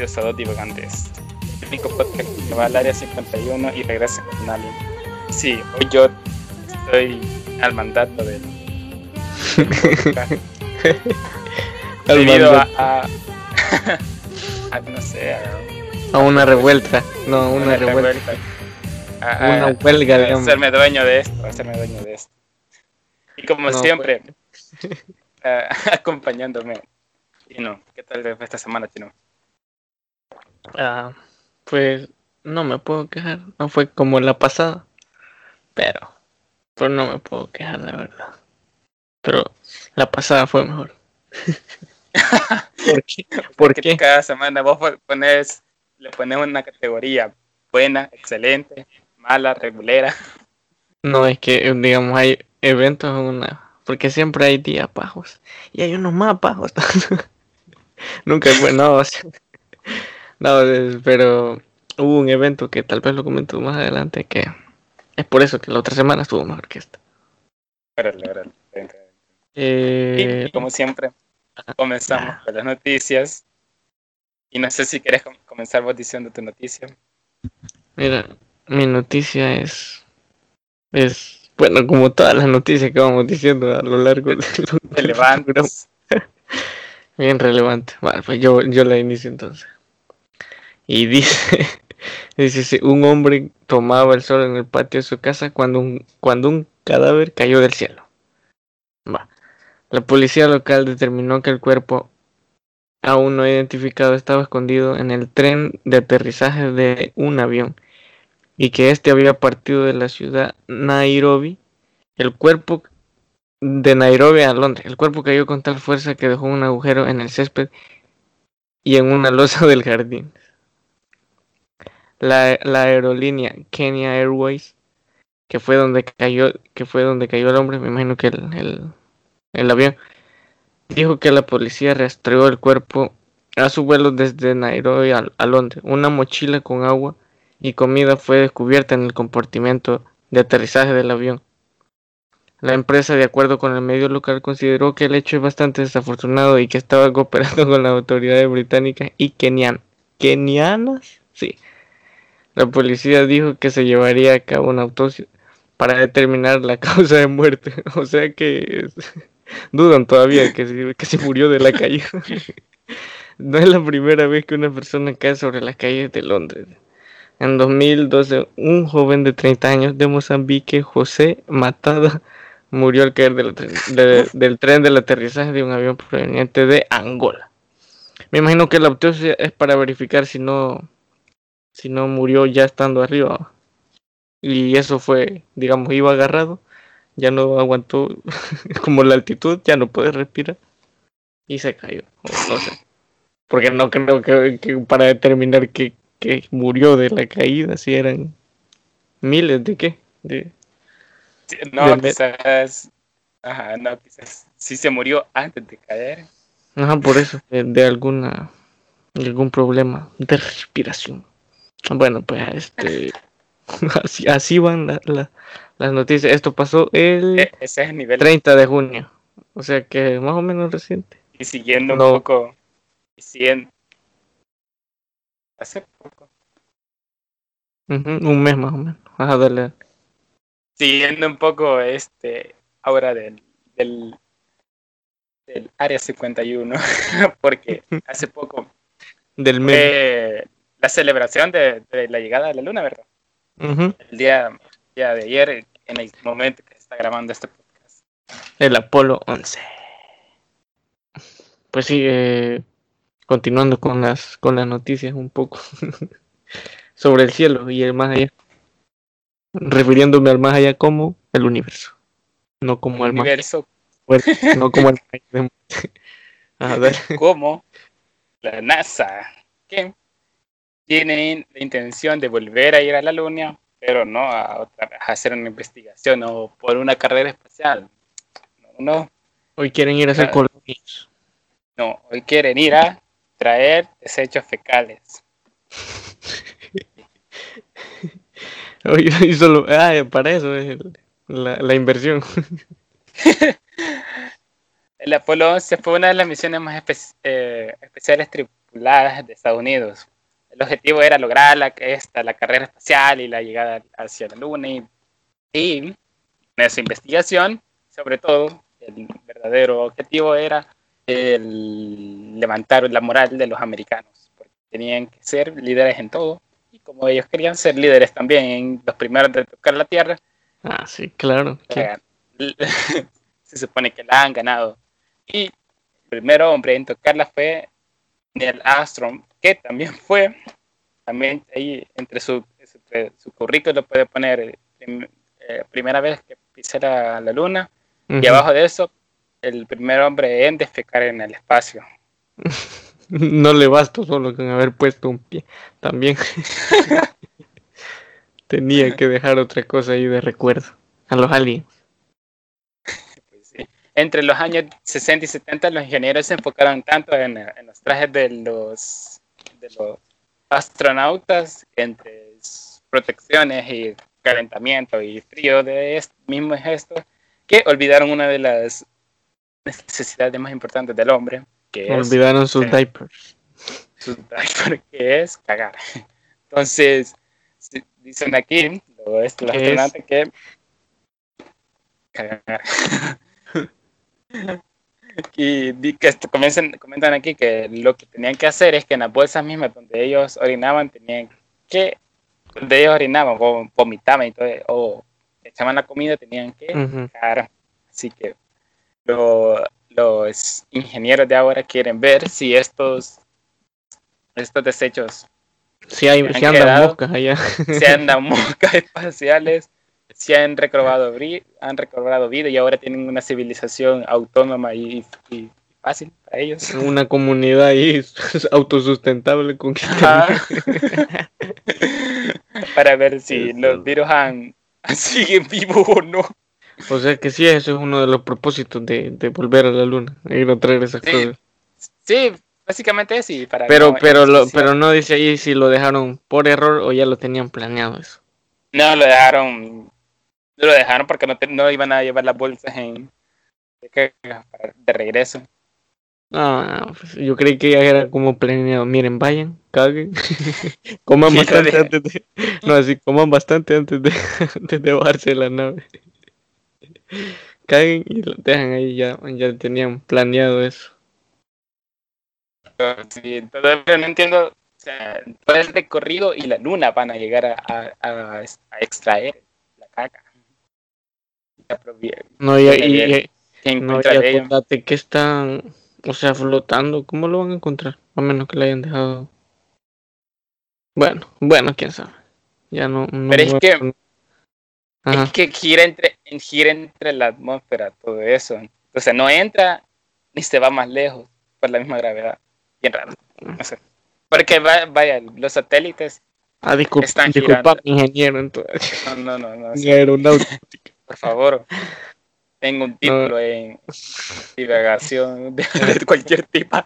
bienvenidos a Dos Divagantes, el único podcast que va al área 51 y regresa con alguien. Sí, hoy yo estoy al mandato del. debido a, a, a, no sé, a, A una revuelta. No, a una, revuelta. A, a- Una huelga, a digamos. hacerme dueño de esto, a hacerme dueño de esto. Y como No, siempre, ah, acompañándome. Tino, ¿qué tal esta semana, Tino? Ah, pues no me puedo quejar. No fue como la pasada. Pero, pero no me puedo quejar, la verdad. Pero la pasada fue mejor. ¿Por qué? ¿Por que qué? cada semana vos pones, le pones una categoría buena, excelente, mala, regulera. No, es que, eh, digamos, hay eventos en una... Porque siempre hay días bajos. Y hay unos más bajos. Nunca fue, no, o sea, no, pero hubo un evento que tal vez lo comento más adelante que es por eso que la otra semana estuvo mejor que esta. Órale, órale. Eh, Y como siempre, comenzamos con las noticias. Y no sé si querés com- comenzar vos diciendo tu noticia. mira, mi noticia es, es, bueno, como todas las noticias que vamos diciendo a lo largo de Relevantes. bien relevante. Vale, pues yo, yo la inicio entonces. Y dice, dice, un hombre tomaba el sol en el patio de su casa cuando un, cuando un cadáver cayó del cielo. La policía local determinó que el cuerpo aún no identificado estaba escondido en el tren de aterrizaje de un avión y que este había partido de la ciudad Nairobi. El cuerpo de Nairobi a Londres. El cuerpo cayó con tal fuerza que dejó un agujero en el césped y en una losa del jardín. La, la aerolínea Kenya Airways, que fue donde cayó, que fue donde cayó el hombre, me imagino que el, el, el avión, dijo que la policía rastreó el cuerpo a su vuelo desde Nairobi a, Londres. Una mochila con agua y comida fue descubierta en el compartimento de aterrizaje del avión. La empresa, de acuerdo con el medio local, consideró que el hecho es bastante desafortunado y que estaba cooperando con las autoridades británicas y kenian kenianas. La policía dijo que se llevaría a cabo una autopsia para determinar la causa de muerte. O sea que dudan todavía que se, que se murió de la caída. No es la primera vez que una persona cae sobre las calles de Londres. En 2012, un joven de 30 años de Mozambique, José Matada, murió al caer de- del tren del aterrizaje de un avión proveniente de Angola. Me imagino que la autopsia es para verificar si no, si no murió ya estando arriba. Y eso fue, digamos, iba agarrado, ya no aguantó como la altitud, ya no puede respirar y se cayó. no sé. Porque no creo que, que para determinar que, que murió de la caída, si eran miles de qué. De, No, de- quizás. Ajá, no, quizás. Sí se murió antes de caer. Ajá, por eso, de, de alguna de algún problema de respiración. Bueno, pues este así, así van la- la- las noticias. Esto pasó el E- Ese es el nivel. 30 de junio. O sea que más o menos reciente. Y siguiendo No. un poco. Y siguiendo. Hace poco. Un mes más o menos. Ajá, dale. Siguiendo un poco este. Ahora del. del del área 51 porque hace poco Del mes. La celebración de, de la llegada de la luna, ¿verdad? El día, día de ayer, en el momento que se está grabando este podcast. El Apolo 11. Pues sí, eh, continuando con las con las noticias un poco sobre el cielo y el más allá. Refiriéndome al más allá como el universo. No como El el más universo bueno, no como el más dale. como la NASA, que tiene la intención de volver a ir a la Luna, pero no a, otra, a hacer una investigación o por una carrera espacial. No, no, Hoy quieren ir a hacer Ah. colonias. no, hoy quieren ir a traer desechos fecales. Hoy, solo, ah, para eso es la, la inversión. El Apolo 11 fue una de las misiones más espe- eh, especiales tri- tripuladas de Estados Unidos. El objetivo era lograr la, esta, la carrera espacial y la llegada hacia la Luna. Y, y en esa investigación, sobre todo, el verdadero objetivo era el levantar la moral de los americanos, porque tenían que ser líderes en todo, y como ellos querían ser líderes también los primeros de tocar la Tierra. Ah, sí, claro. se supone que la han ganado. Y el primer hombre en tocarla fue Neil Armstrong, que también fue, también ahí entre su, su currículo puede poner eh, primera vez que pisé la, la luna, y abajo de eso el primer hombre en defecar en el espacio. no le basta solo con haber puesto un pie. También tenía que dejar otra cosa ahí de recuerdo a los aliens. Pues Entre los años 60 y 70 los ingenieros se enfocaron tanto en, los trajes de los, de los astronautas, entre protecciones y calentamiento y frío de este mismo gesto, que olvidaron una de las necesidades más importantes del hombre. Que Olvidaron sus diapers. Sus diapers, que es cagar. Entonces, dicen aquí, lo es que cagar. y que esto, comienzan, comentan aquí que lo que tenían que hacer es que en las bolsas mismas donde ellos orinaban tenían que donde ellos orinaban o vomitaban y todo, o echaban la comida tenían que cagar así que los ingenieros de ahora quieren ver si estos, estos desechos si, hay, si andan moscas allá. Si andan moscas espaciales, si han recobrado, han recobrado vida y ahora tienen una civilización autónoma y, fácil para ellos. Una comunidad ahí autosustentable con Para ver si los virus han, siguen vivos o no. O sea que sí, eso es uno de los propósitos de, volver a la luna, ir a traer esas sí. cosas. Sí, básicamente sí. Para pero, pero, lo, pero no dice ahí si lo dejaron por error o ya lo tenían planeado eso. No, lo dejaron, lo dejaron porque no, no iban a llevar las bolsas en, de, regreso. Ah, pues yo creí que ya era como planeado. Miren, vayan, caguen, coman bastante antes de, no así, coman bastante antes de, antes de bajarse la nave caen y lo dejan ahí, ya, ya tenían planeado eso. Sí, todavía no entiendo, o sea, todo el recorrido y la luna van a llegar a, a, extraer. No, y, y, no, y que están, o sea, flotando, ¿cómo lo van a encontrar? A menos que le hayan dejado. Bueno, bueno, quién sabe. Ya no. no Pero es que es que gira entre, gira entre la atmósfera, todo eso. Entonces no entra ni se va más lejos por la misma gravedad. Bien raro. No sé. Porque vaya, los satélites ah, disculpa, están disculpa, ingeniero. Entonces. No, no, no. no Por favor. Tengo un título en divagación de, cualquier tipo.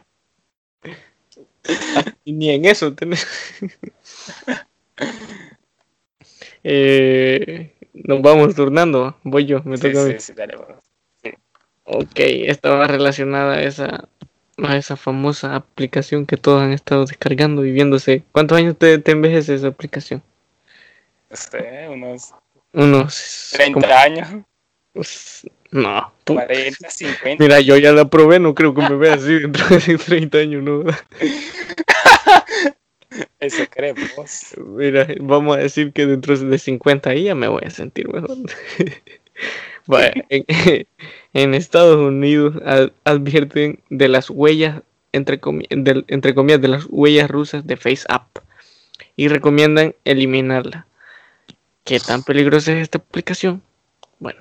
Ni en eso tenés. eh, nos vamos turnando. Voy yo, me toca a mí. Sí, dale, sí. Ok, estaba relacionada a esa, a esa famosa aplicación que todos han estado descargando y viéndose. ¿Cuántos años te, te envejece esa aplicación? Este, unos. Unos. 30 años. Pues, no. 40, 50. Mira, yo ya la probé, no creo que me vea así dentro de 30 años, ¿no? Eso creemos. Mira, vamos a decir que dentro de 50 ahí ya me voy a sentir mejor. en, Estados Unidos advierten de las huellas, entre, entre comillas, de las huellas rusas de FaceApp y recomiendan eliminarla. ¿Qué tan peligrosa es esta aplicación? Bueno,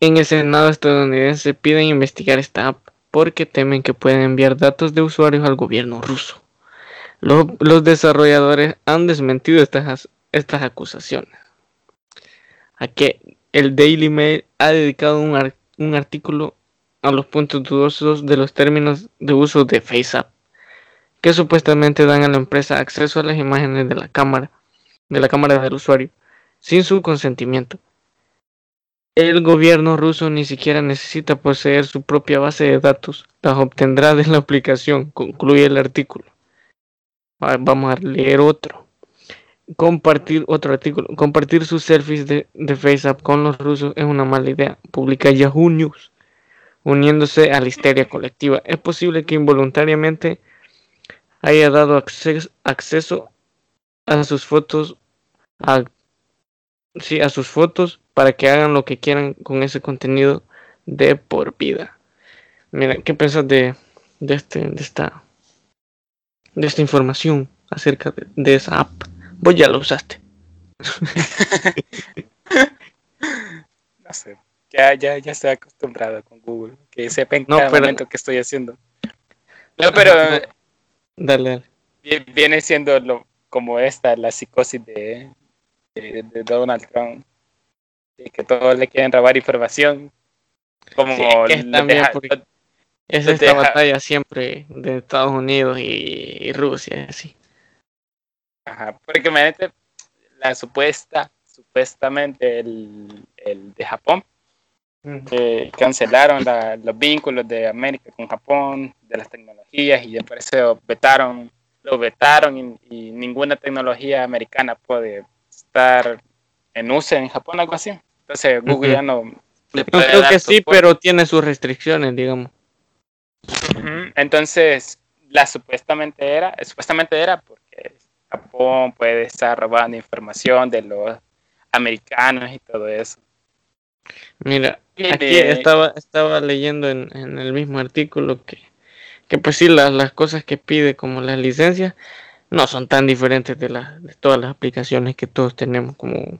en el Senado estadounidense piden investigar esta app porque temen que pueden enviar datos de usuarios al gobierno ruso. Los, desarrolladores han desmentido estas, estas acusaciones. A que el Daily Mail ha dedicado un, un artículo a los puntos dudosos de los términos de uso de FaceApp, que supuestamente dan a la empresa acceso a las imágenes de la cámara, de la cámara del usuario, sin su consentimiento. El gobierno ruso ni siquiera necesita poseer su propia base de datos, las obtendrá de la aplicación, concluye el artículo. Vamos a leer otro. Compartir otro artículo. Compartir sus selfies de, de FaceApp con los rusos es una mala idea. Publica Yahoo News. Uniéndose a la histeria colectiva. Es posible que involuntariamente haya dado acceso, acceso a sus fotos a, sí, a sus fotos para que hagan lo que quieran con ese contenido de por vida. Mira, ¿qué piensas de, de, este, de, esta, de esta información acerca de, de esa app? Vos ya lo usaste. no sé, ya, ya, ya estoy acostumbrado con Google, que sepa en cada momento que estoy haciendo. No, pero... Dale, dale. Viene siendo lo, como esta, la psicosis de, de, de Donald Trump, de que todos le quieren robar información. Como es también es esta batalla siempre de Estados Unidos y, Rusia, así. Ajá, porque imagínate la supuesta, supuestamente el, el de Japón, cancelaron los vínculos de América con Japón, de las tecnologías, y por eso vetaron, lo vetaron y, ninguna tecnología americana puede estar en uso en Japón, algo así. Entonces Google ya no... Yo creo que sí, pero tiene sus restricciones, digamos. Entonces, la supuestamente era, supuestamente era porque Japón puede estar robando información de los americanos y todo eso. Mira, aquí estaba, estaba leyendo en, el mismo artículo que, que pues sí, las, las cosas que pide como las licencias no son tan diferentes de, las de todas las aplicaciones que todos tenemos, como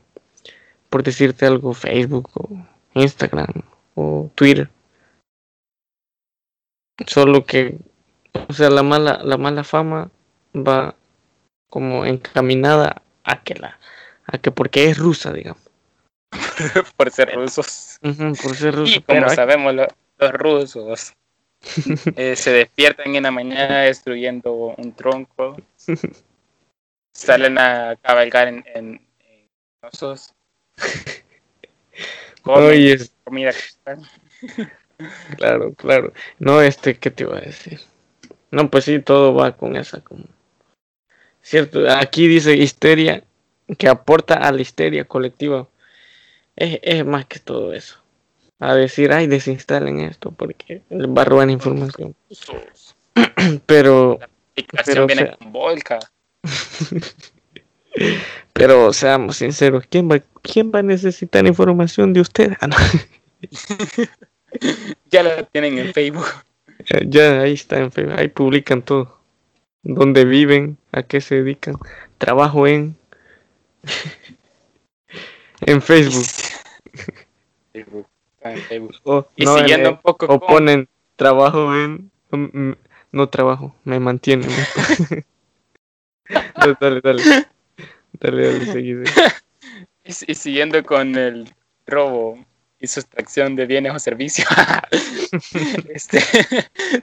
por decirte algo, Facebook o Instagram o Twitter. Solo que, o sea, la mala, la mala fama va como encaminada a que la, a que porque es rusa, digamos. por ser rusos. por ser rusos. Y como sabemos, los rusos eh, se despiertan en la mañana destruyendo un tronco. salen a cabalgar en, en, osos. comida Claro, claro. No, este, ¿qué te iba a decir? No, pues sí, todo va con esa como... Cierto, aquí dice histeria, que aporta a la histeria colectiva. Es, es más que todo eso. A decir, ay, desinstalen esto porque les va a robar información. pero... Aplicación viene con Volca. pero seamos sinceros, ¿quién va, ¿quién va a necesitar información de ustedes? Ah, ya la tienen en Facebook. Ya, ahí está en Facebook, ahí publican todo. Dónde viven, a qué se dedican, trabajo en en Facebook. O, y siguiendo un poco o ponen trabajo en no trabajo, me mantienen. dale, dale. Dale, dale, seguide. y siguiendo con el robo y sustracción de bienes o servicios. este,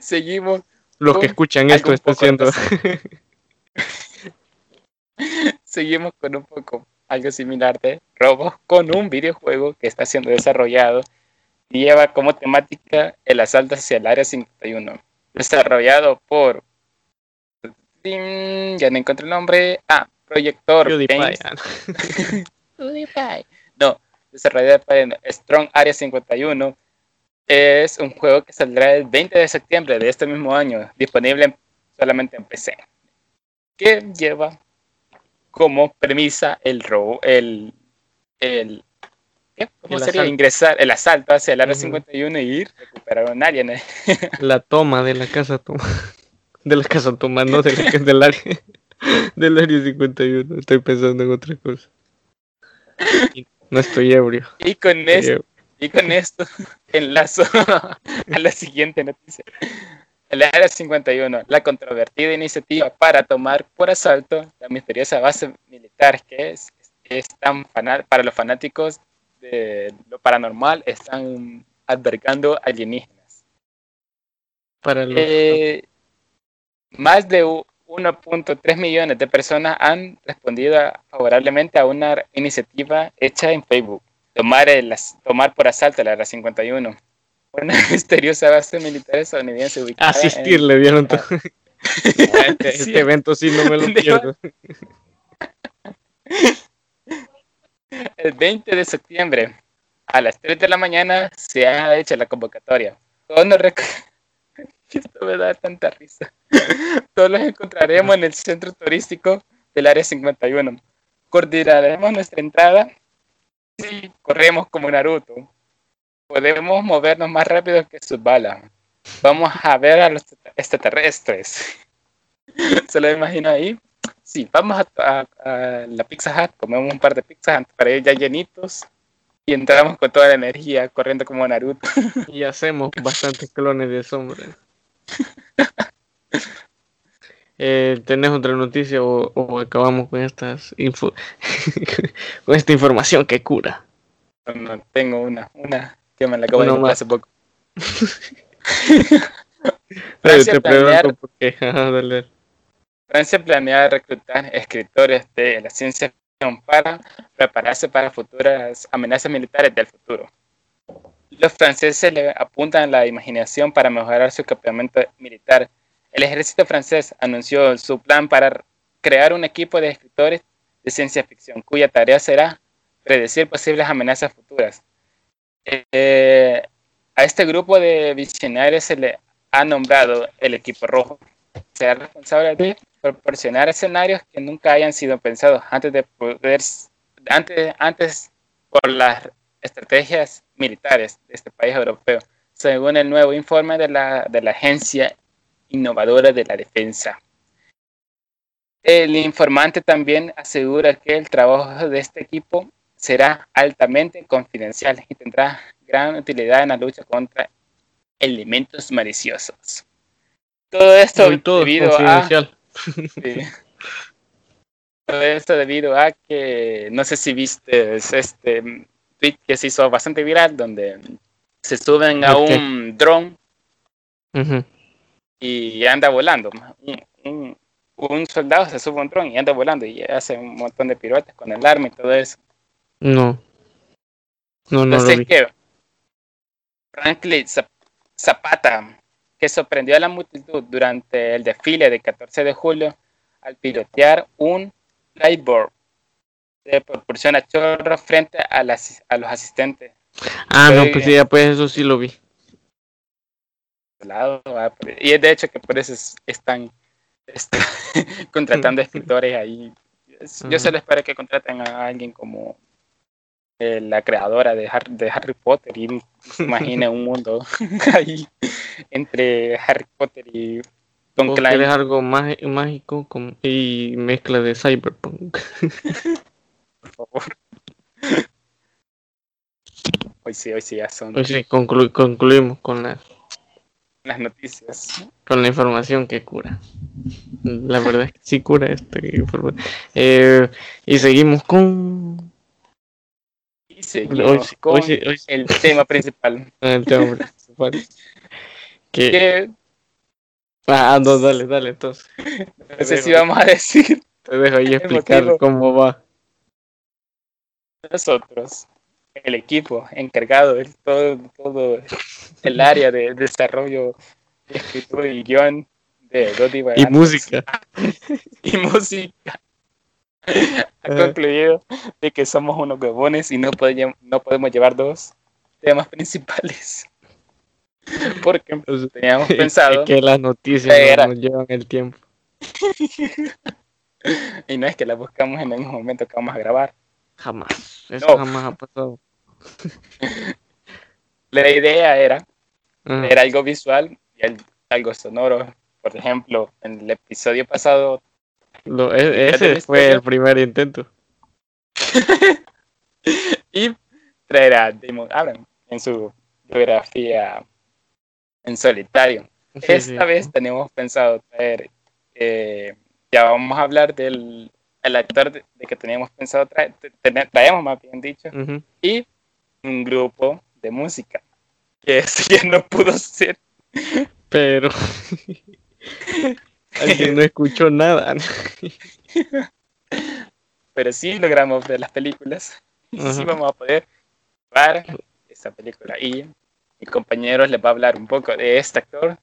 seguimos. Los que escuchan esto está haciendo. seguimos con un poco algo similar de robo con un videojuego que está siendo desarrollado y lleva como temática el asalto hacia el área 51. Desarrollado por. Ya no encuentro el nombre. Ah, Proyector. No, desarrollado para Strong Area 51, es un juego que saldrá el 20 de septiembre de este mismo año, disponible solamente en PC, que lleva como premisa el robo, el, el ¿Cómo sería ingresar el asalto hacia el área 51 y ir a recuperar un área? La toma de la casa toma. De la casa toma, no de la, del área del área 51. Estoy pensando en otra cosa. No estoy ebrio. Y con esto, y con esto enlazo a la siguiente noticia. El Área 51, la controvertida iniciativa para tomar por asalto la misteriosa base militar que es, es tan para los fanáticos de lo paranormal, están albergando alienígenas. Para eh, más de 1.3 millones de personas han respondido favorablemente a una iniciativa hecha en Facebook, tomar, el, tomar por asalto la Área 51. Una misteriosa base militar estadounidense ubicada Asistir, le dieron todo. Este, este evento sí no me lo pierdo. El 20 de septiembre a las 3 de la mañana se ha hecho la convocatoria. Todos nos rec- Esto me da tanta risa. Todos los encontraremos en el centro turístico del área 51. Coordinaremos nuestra entrada. Sí, corremos como Naruto. Podemos movernos más rápido que sus balas. Vamos a ver a los extraterrestres. Se lo imagino ahí. Sí, vamos a, a- a la Pizza Hut, comemos un par de pizzas antes para ir ya llenitos y entramos con toda la energía corriendo como Naruto. Y hacemos bastantes clones de sombra. Eh, ¿Tenés otra noticia o, o acabamos con estas info con esta información que cura? No, tengo una, una que me la acabo de encontrar más. hace poco. Francia te pregunto por qué. Ajá, dale. Francia planea reclutar escritores de la ciencia ficción para prepararse para futuras amenazas militares del futuro. Los franceses le apuntan la imaginación para mejorar su equipamiento militar. El ejército francés anunció su plan para crear un equipo de escritores de ciencia ficción cuya tarea será predecir posibles amenazas futuras. Eh, a este grupo de visionarios se le ha nombrado el equipo rojo. Será responsable de proporcionar escenarios que nunca hayan sido pensados antes de poder antes, antes por las estrategias militares de este país europeo, según el nuevo informe de la, de la Agencia Innovadora de la Defensa. El informante también asegura que el trabajo de este equipo será altamente confidencial y tendrá gran utilidad en la lucha contra elementos maliciosos. Todo esto Hoy todo es debido a. Sí. Todo esto debido a que no sé si viste este tweet que se hizo bastante viral donde se suben a un dron y anda volando. Un, un- un soldado se sube a un dron y anda volando y hace un montón de piruetas con el arma y todo eso. No. No, no lo Entonces vi. que Franklin Zap- Zapata, que sorprendió a la multitud durante el desfile del 14 de julio al pilotear un flyboard de proporción a chorro frente a, las, a los asistentes. Ah, no, pues sí, ya, pues eso sí lo vi. lado, ¿verdad? Y es de hecho que por eso es- están, están contratando escritores ahí. Yo solo espero que contraten a alguien como eh, la creadora de Harry, de Harry Potter y se imagine un mundo ahí entre Harry Potter y Tom ¿O Klein. algo más mágico y mezcla de cyberpunk? por favor. Hoy sí, hoy sí ya son Pues sí, conclu- concluimos con la, las noticias. con la información que cura. La verdad es que sí cura esta información. Eh, y seguimos con Hoy, seguimos sí- con hoy hoy el tema principal. el tema principal. Que, Que ah, no, dale, dale, entonces. no sé si vamos a decir Te dejo ahí explicar cómo va. nosotros, el equipo encargado de todo, todo el área de desarrollo, de escritura y guion de Dos Y música. y música, ha concluido de que somos unos huevones y no, podemos no podemos llevar dos temas principales. Porque teníamos pensado, que las noticias Era- nos llevan el tiempo. y no es que las buscamos en el mismo momento que vamos a grabar. Jamás. Eso No. jamás ha pasado. La idea era era algo visual y al- algo sonoro. Por ejemplo, en el episodio pasado, Lo- e- ¿Ya ese fue el primer intento. y traer a Damon Albarn en su biografía en solitario. Sí, Esta sí. vez tenemos pensado traer, eh, ya vamos a hablar del el actor de, de que teníamos pensado traer, traemos más bien dicho, y un grupo de música, que ya no pudo ser. Pero alguien no escuchó nada. pero sí logramos ver las películas y sí vamos a poder ver esta película y mi compañero les va a hablar un poco de este actor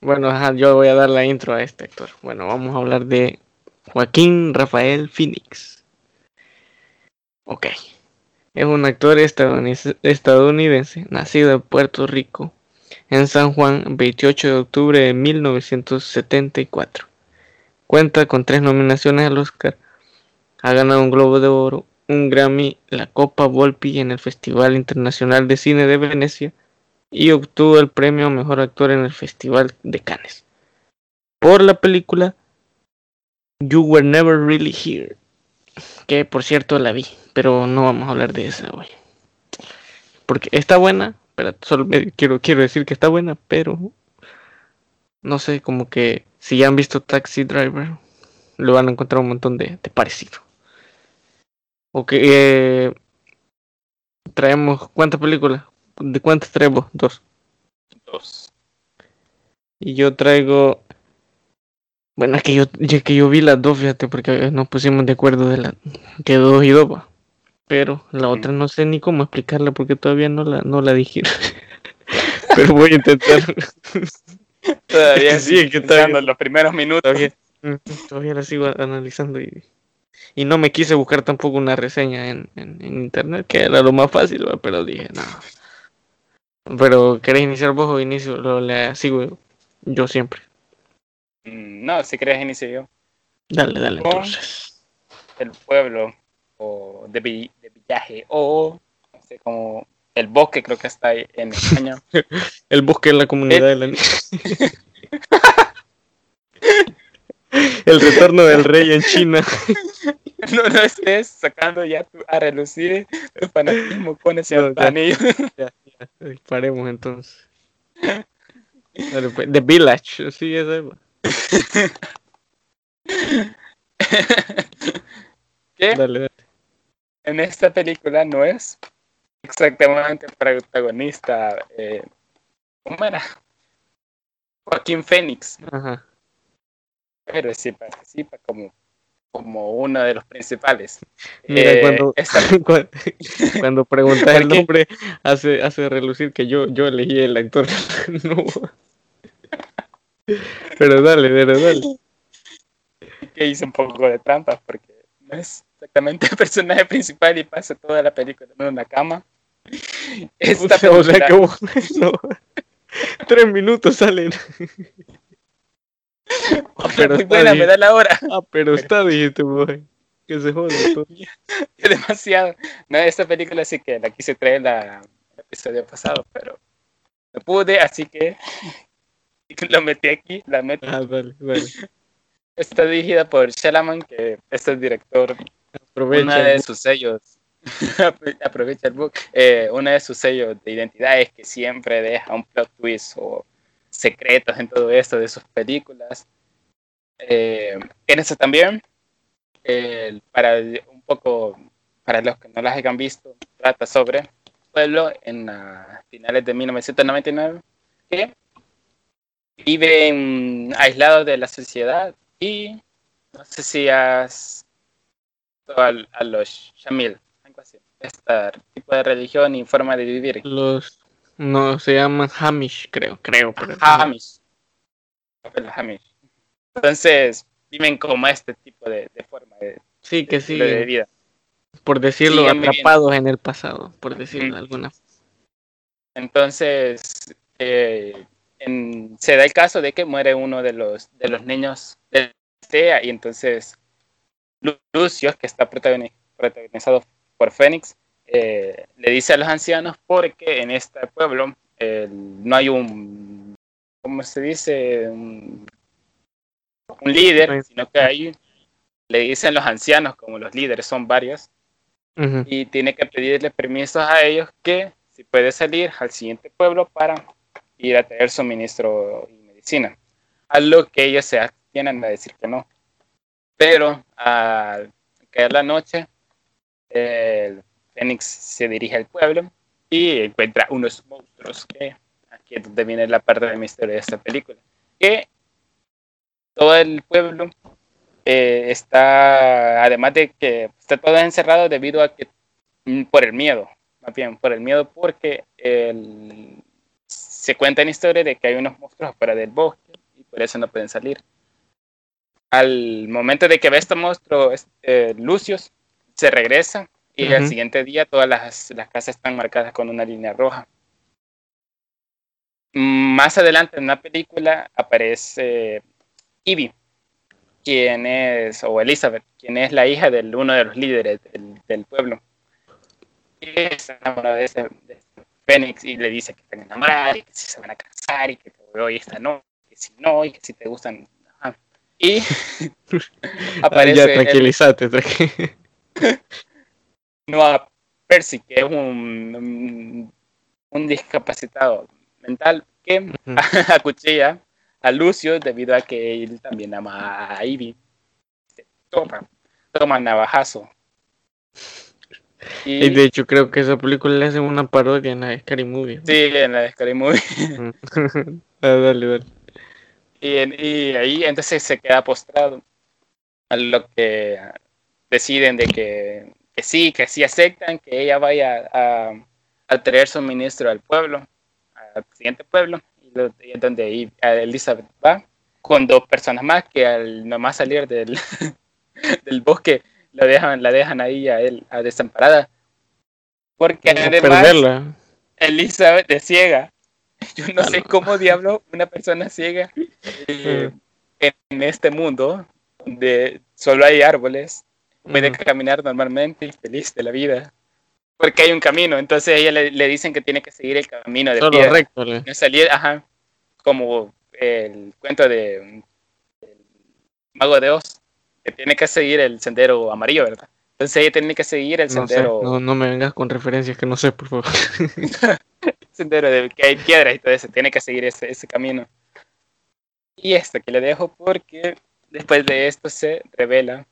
Bueno, yo voy a dar la intro a este actor. Bueno, vamos a hablar de Joaquín Rafael Phoenix. Ok. Es un actor estadounidense, estadounidense nacido en Puerto Rico, en San Juan, 28 de octubre de 1974. Cuenta con tres nominaciones al Oscar. Ha ganado un Globo de Oro, un Grammy, la Copa Volpi en el Festival Internacional de Cine de Venecia y obtuvo el premio a Mejor Actor en el Festival de Cannes por la película You Were Never Really Here, que por cierto la vi, pero no vamos a hablar de esa hoy. Porque está buena, pero solo me- quiero, quiero decir que está buena, pero no sé, como que si ya han visto Taxi Driver, le van a encontrar un montón de, de parecido. Ok, eh, traemos, ¿cuántas películas? ¿De cuántas traemos? Dos. Dos. Y yo traigo. Bueno, es que yo, es que yo vi las dos, fíjate, porque nos pusimos de acuerdo de la que dos y dos. Pero la otra no sé ni cómo explicarla porque todavía no la, no la dije. Pero voy a intentar. Todavía Sí, que bien. en los primeros minutos. todavía, mm, todavía la sigo analizando y, y no me quise buscar tampoco una reseña en, en, en internet, que era lo más fácil, pero dije, no. Pero, ¿querés iniciar vos o inicio? Lo le sigo yo siempre. Mm, No, si querés inicio yo. Dale, dale, entonces. El pueblo o de, vi- de villaje o no sé como el bosque creo que está ahí en España. El bosque de la comunidad de la niña. El retorno del rey en China. no, no estés sacando ya tu- a relucir el fanatismo con ese No, anillo. Ya, ya, paremos entonces. Dale, pues, The Village, sí, esa es. que Dale, dale. En esta película no es exactamente protagonista. Eh, ¿Cómo era? Joaquín Fénix. Ajá. pero sí participa como, como uno de los principales. Mira, Eh, cuando, esta- cuando, cuando preguntas el nombre, hace, hace relucir que yo, yo elegí el actor. no. Pero dale, pero dale. que hizo un poco de trampa porque no es exactamente el personaje principal y pasa toda la película en una cama. Esta O sea, o sea película- que no. Tres minutos salen. Otra pero muy está buena, me da la hora. Ah, pero está, dijiste, boy. Que se jode todo. Demasiado. No, esta película sí que la quise traer la, el episodio pasado, pero no pude, así que lo metí aquí, la meto. Ah, dale, dale. Está dirigida por Shalaman, que es el director Aprovecha. una de sus sellos. Aprovecha el book. Eh, uno de sus sellos de identidad es que siempre deja un plot twist o secretos en todo esto de sus películas. Eh, en eso también eh, para un poco para los que no las hayan visto trata sobre un pueblo en las finales de 1999 que viven aislados de la sociedad y no sé si has a, a los Shamil, algo así. Este tipo de religión y forma de vivir. Los. No, se llaman Hamish, creo, creo. Pero Hamish. Los Hamish. Entonces, viven como este tipo de, de forma de, Sí, que de sí. de vida. Por decirlo, atrapados en el pasado, por decirlo Mm. de alguna Entonces, eh, en- se da el caso de que muere uno de los, de los niños de la y entonces Lucio, que está protagoni- protagonizado por Fénix, eh, le dice a los ancianos porque en este pueblo eh, no hay un, ¿cómo se dice? Un, un líder, sino que hay, le dicen los ancianos, como los líderes son varios, y tiene que pedirle permisos a ellos que si puede salir al siguiente pueblo para ir a traer suministro y medicina. A lo que ellos se abstienen a decir que no. Pero al caer la noche, el Fénix se dirige al pueblo y encuentra unos monstruos que aquí es donde viene la parte del misterio de esta película. Que todo el pueblo eh, está, además de que está todo encerrado debido a que, mm, por el miedo, más bien por el miedo, porque el- se cuenta en historia de que hay unos monstruos afuera del bosque y por eso no pueden salir. Al momento de que ve este monstruo, este, Lucius se regresa y al siguiente día todas las, las casas están marcadas con una línea roja. Más adelante en la película aparece Ivy, quien es, o Elizabeth, quien es la hija de uno de los líderes del, pueblo. Y se enamora de ese, Fénix y le dice que están enamorados y que si se van a casar y que hoy esta no, que si no, y que si te gustan. Y aparece. ya, tranquilízate, no a Percy, que es un, un discapacitado mental que acuchilla a Lucio debido a que él también ama a Ivy. Toma, toma navajazo. Y, de hecho creo que esa película le hacen una parodia en la Scary Movie. Sí, en la Scary Movie. Ah, dale, dale. Y, y, ahí entonces se queda postrado a lo que deciden de que, que sí, que sí aceptan que ella vaya a, a traer suministro al pueblo al siguiente pueblo, y, es donde Elizabeth va con dos personas más que al nomás salir del, del bosque la dejan, la dejan ahí a él, a desamparada. Porque además Elizabeth es ciega. Yo no sé cómo diablo una persona ciega eh, en este mundo donde solo hay árboles puede caminar normalmente y feliz de la vida porque hay un camino. Entonces ella le, dicen que tiene que seguir el camino de Solo recto. No salir, ajá, como el cuento de Mago de Oz, que tiene que seguir el sendero amarillo, ¿verdad? Entonces ella tiene que seguir el sendero. No, no, me vengas con referencias que no sé, por favor. sendero de que hay piedras y todo eso, tiene que seguir ese, ese camino. Y esto que le dejo porque después de esto se revela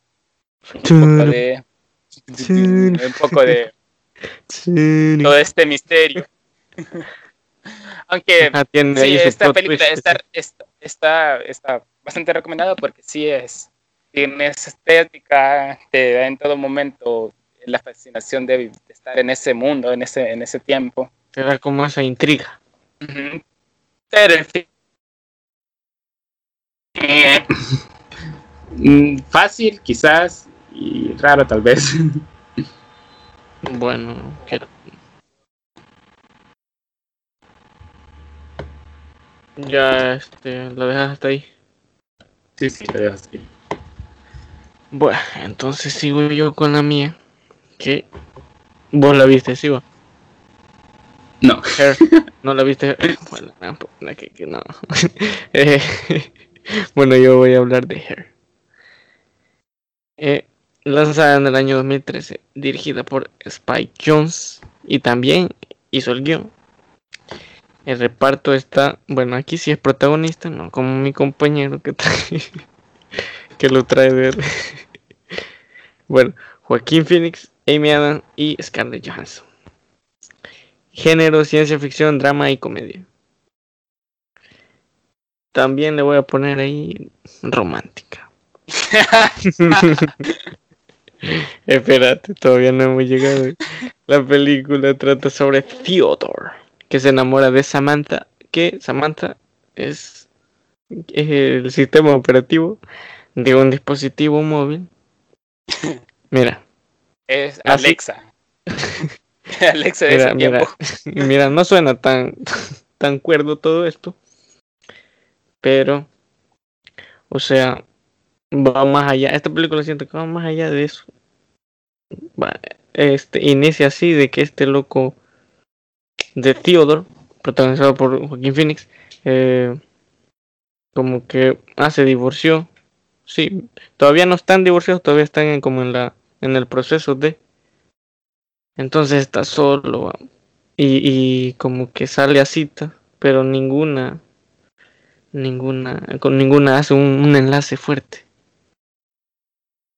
un poco de, un poco de todo este misterio. Aunque sí, esta película está, está, bastante recomendada porque sí es, tiene esa estética, te da en todo momento la fascinación de, estar en ese mundo, en ese, en ese tiempo. Te da como esa intriga. Pero en fin. Eh, mm, fácil, quizás, y raro tal vez. Bueno, Ya, este, lo dejas hasta ahí. Sí, sí, lo dejas ahí. Bueno, entonces sigo yo con la mía. Que vos la viste, ¿sí No. ¿No la viste? No. Eh, bueno, yo voy a hablar de Hair. Eh, lanzada en el año 2013, dirigida por Spike Jones y también hizo el guion. El reparto está, bueno, aquí sí es protagonista, no como mi compañero que trae, que lo trae de ver. bueno, Joaquín Phoenix, Amy Adams y Scarlett Johansson. Género, ciencia ficción, drama y comedia. También le voy a poner ahí romántica. Espérate, todavía no hemos llegado. La película trata sobre Theodore, que se enamora de Samantha, que Samantha es, el sistema operativo de un dispositivo móvil. Mira. Es Alexa. Alexa de mira, mira, no suena tan, tan cuerdo todo esto. Pero, o sea, va más allá. Esta película siento que va más allá de eso. este, inicia así de que este loco de Theodore, protagonizado por Joaquín Phoenix, eh, como que ah, se divorció. Sí, todavía no están divorciados, todavía están en, como en la en el proceso de. Entonces está solo y, y como que sale a cita, pero ninguna, ninguna, con ninguna hace un enlace fuerte.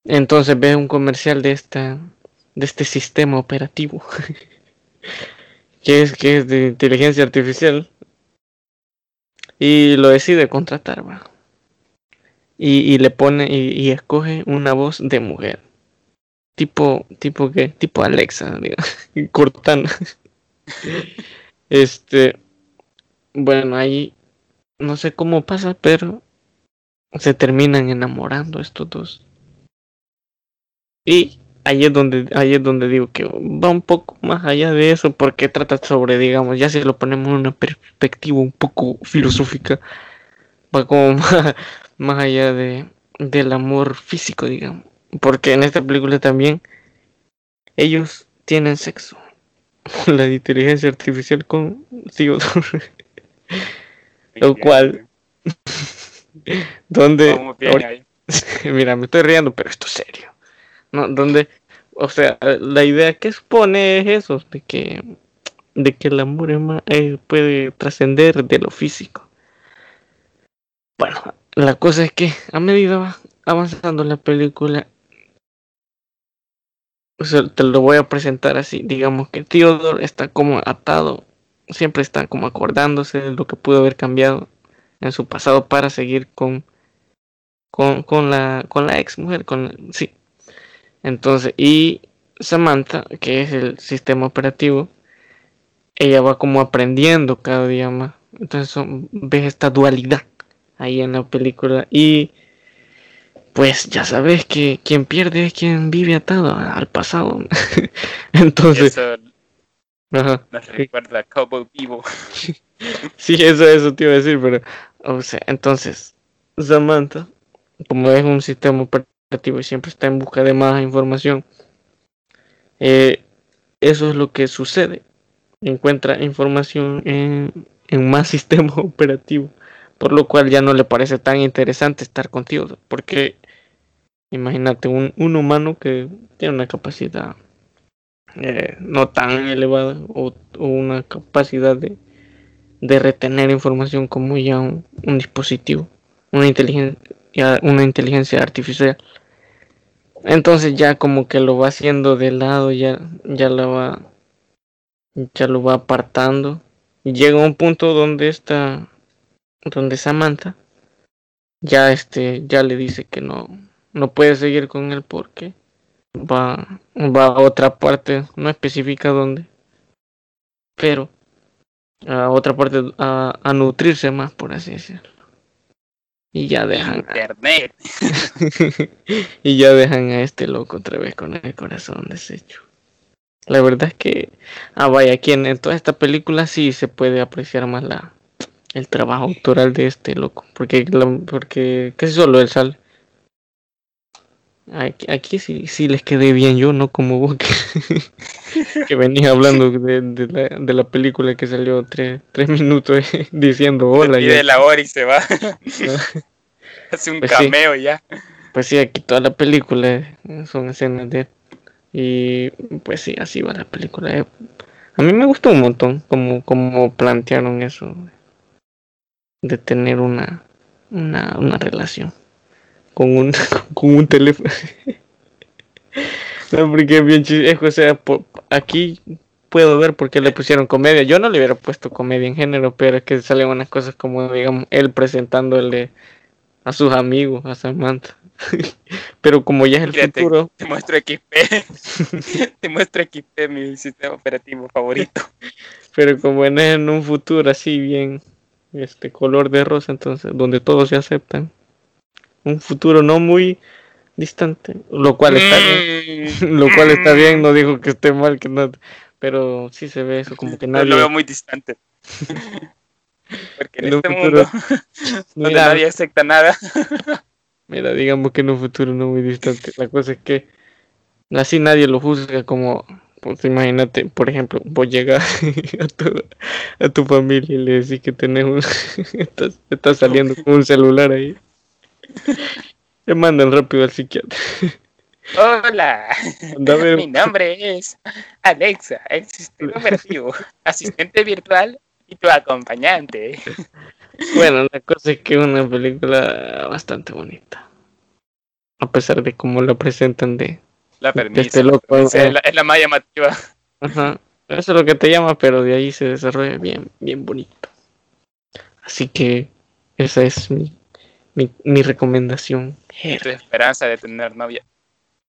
Entonces ve un comercial de esta de este sistema operativo que es que es de inteligencia artificial y lo decide contratar va. Y, le pone y, escoge una voz de mujer tipo tipo que tipo Alexa diga, Cortana este bueno, ahí no sé cómo pasa, pero se terminan enamorando estos dos. Y ahí es donde ahí es donde digo que va un poco más allá de eso porque trata sobre digamos ya si lo ponemos en una perspectiva un poco filosófica va como más, allá de del amor físico digamos porque en esta película también ellos tienen sexo. La inteligencia artificial con Theodore lo cual donde mira me estoy riendo pero esto es serio. ¿no? Donde, o sea, la idea que expone es eso, de que, de que el amor eh, puede trascender de lo físico. Bueno, la cosa es que a medida va avanzando la película, te lo voy a presentar así, digamos que Theodore está como atado, siempre está como acordándose de lo que pudo haber cambiado en su pasado para seguir con con, con la con la ex mujer, con sí, entonces, y Samantha, que es el sistema operativo, ella va como aprendiendo cada día más. Entonces ves esta dualidad ahí en la película. Y pues ya sabes que quien pierde es quien vive atado al pasado. Entonces... Eso nos recuerda a Cowboy Vivo. sí, eso, eso te iba a decir, pero... O sea, entonces, Samantha, como es un sistema operativo, y siempre está en busca de más información. Eh, eso es lo que sucede. Encuentra información en, en más sistemas operativos, por lo cual ya no le parece tan interesante estar contigo, porque imagínate un, un humano que tiene una capacidad eh, no tan elevada o, una capacidad de, de, retener información como ya un, un dispositivo, una inteligencia, una inteligencia artificial entonces ya como que lo va haciendo de lado, ya, ya lo va, ya lo va apartando. Y llega un punto donde está, donde Samantha ya este, ya le dice que no, no puede seguir con él porque va, va a otra parte, no especifica dónde, pero a otra parte a, a nutrirse más, por así decirlo. Y ya dejan. Internet. y ya dejan a este loco otra vez con el corazón deshecho. La verdad es que. Ah, vaya, aquí en, toda esta película sí se puede apreciar más la el trabajo autoral de este loco. Porque, porque casi solo él sale. Aquí, aquí sí, sí les quedé bien yo, no como vos que, que venía hablando de, de, la, de, la, película que salió tres, tres minutos diciendo hola. Y de la hora y se va. Hace un pues cameo ya. Pues sí, aquí toda la película son escenas de Y pues sí, así va la película. A mí me gustó un montón como, como plantearon eso de tener una, una, una relación con un, con un teléfono. no, porque es bien chistoso. O sea, aquí puedo ver por qué le pusieron comedia. Yo no le hubiera puesto comedia en género, pero es que salen unas cosas como, digamos, él presentándole a sus amigos, a Samantha. pero como ya es el futuro. Te muestro XP. te muestro XP, mi sistema operativo favorito. pero como en un futuro así bien, este color de rosa, entonces, donde todos se aceptan un futuro no muy distante, lo cual está bien, mm. lo cual está bien, no digo que esté mal, que no, pero sí se ve eso como que nadie... lo veo muy distante. Porque en, este mundo donde nadie acepta nada. mira, digamos que en un futuro no muy distante, la cosa es que así nadie lo juzga como pues imagínate, por ejemplo, vos llegas a tu, a tu familia y le decís que tenemos, estás, estás saliendo con un celular ahí. Le mandan rápido al psiquiatra. Hola, mi nombre es Alexa, asistente operativo, asistente virtual y tu acompañante. Bueno, la cosa es que es una película bastante bonita. A pesar de cómo la presentan de, la este loco. Es, eh. la, es la más llamativa. Ajá. Eso es lo que te llama, pero de ahí se desarrolla bien, bien bonito. Así que esa es mi mi, mi recomendación. Tu esperanza de tener novia.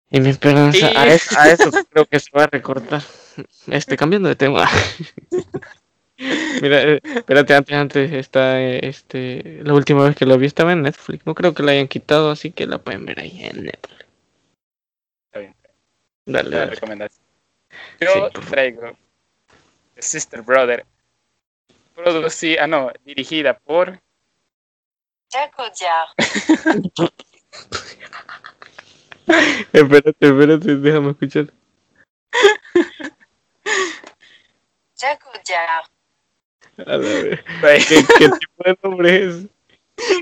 Y mi esperanza, a, eso, a, eso, creo que se va a recortar. Este, cambiando de tema. Mira, eh, espérate, antes, antes está eh, este. La última vez que lo vi estaba en Netflix. No creo que la hayan quitado, así que la pueden ver ahí en Netflix. Está bien. Dale, La dale. recomendación. Yo Sí, traigo The Sister Brother. Producida, ah no, dirigida por Jacques Audiard. Espérate, espérate, déjame escuchar. Jacques Audiard. A la vez. ¿Qué, qué tipo de nombre es?